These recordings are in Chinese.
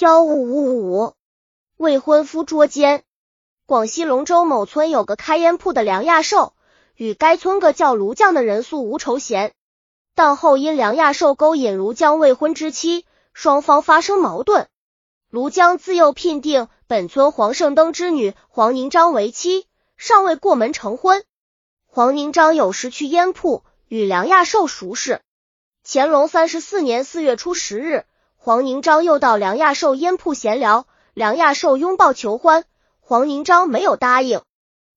幺五五五，未婚夫捉奸。广西龙州某村有个开烟铺的梁亚寿，与该村个叫卢将的人素无仇嫌，但后因梁亚寿勾引卢将未婚之妻，双方发生矛盾。卢将自幼聘定本村黄圣登之女黄宁章为妻，尚未过门成婚。黄宁章有时去烟铺与梁亚寿熟识。乾隆三十四年四月初十日，黄宁章又到梁亚寿烟铺闲聊，梁亚寿拥抱求欢。黄宁章没有答应。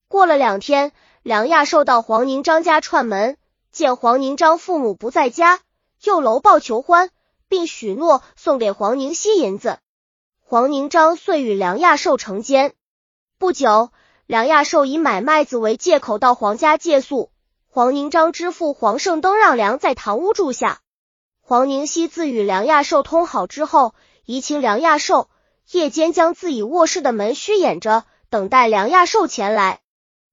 过了两天，梁亚寿到黄宁章家串门，见黄宁章父母不在家，又搂抱求欢，并许诺送给黄宁熙银子。黄宁章遂与梁亚寿成奸。不久，梁亚寿以买麦子为借口到黄家借宿，黄宁章之父黄圣登让梁在堂屋住下。黄宁熙自与梁亚寿通好之后，移情梁亚寿。夜间将自己卧室的门虚掩着，等待梁亚寿前来。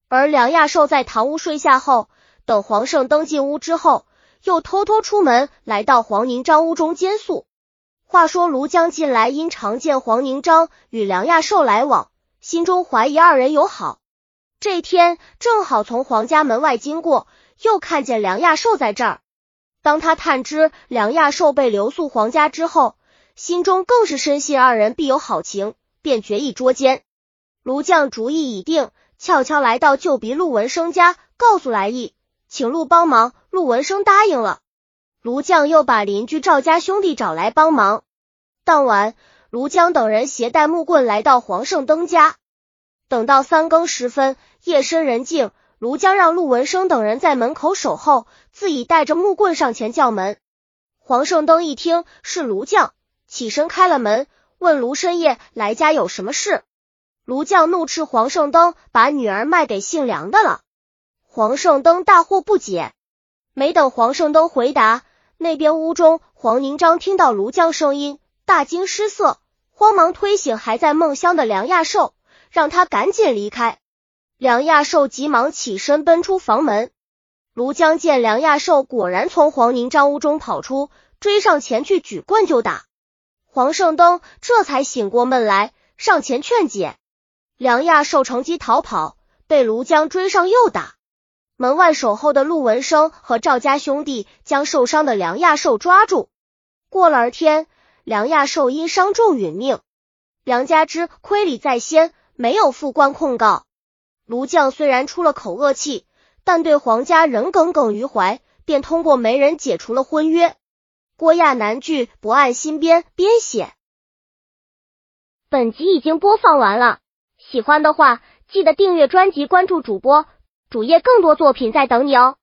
而梁亚寿在堂屋睡下后，等黄胜登进屋之后，又偷偷出门来到黄宁章屋中监宿。话说卢江近来因常见黄宁章与梁亚寿来往，心中怀疑二人友好。这天正好从黄家门外经过，又看见梁亚寿在这儿。当他探知梁亚寿被留宿黄家之后，心中更是深信二人必有好情，便决意捉奸。卢将主意已定，悄悄来到旧鼻陆文生家，告诉来意，请陆帮忙。陆文生答应了。卢将又把邻居赵家兄弟找来帮忙。当晚，卢江等人携带木棍来到黄胜登家。等到三更时分，夜深人静，卢江让陆文生等人在门口守候，自己带着木棍上前叫门。黄圣登一听是卢将。起身开了门，问卢深夜来家有什么事？卢将怒斥黄圣登把女儿卖给姓梁的了。黄圣登大惑不解，没等黄圣登回答，那边屋中黄宁章听到卢将声音，大惊失色，慌忙推醒还在梦乡的梁亚寿，让他赶紧离开。梁亚寿急忙起身奔出房门。卢江见梁亚寿果然从黄宁章屋中跑出，追上前去举棍就打。黄胜登这才醒过闷来，上前劝解。梁亚寿乘机逃跑，被卢江追上又打。门外守候的陆文生和赵家兄弟将受伤的梁亚寿抓住。过了儿天，梁亚寿因伤重殒命。梁家之亏礼在先，没有复官控告。卢将虽然出了口恶气，但对黄家仍耿耿于怀，便通过媒人解除了婚约。郭亚南剧不按新编编写。本集已经播放完了，喜欢的话记得订阅专辑，关注主播，主页更多作品在等你哦。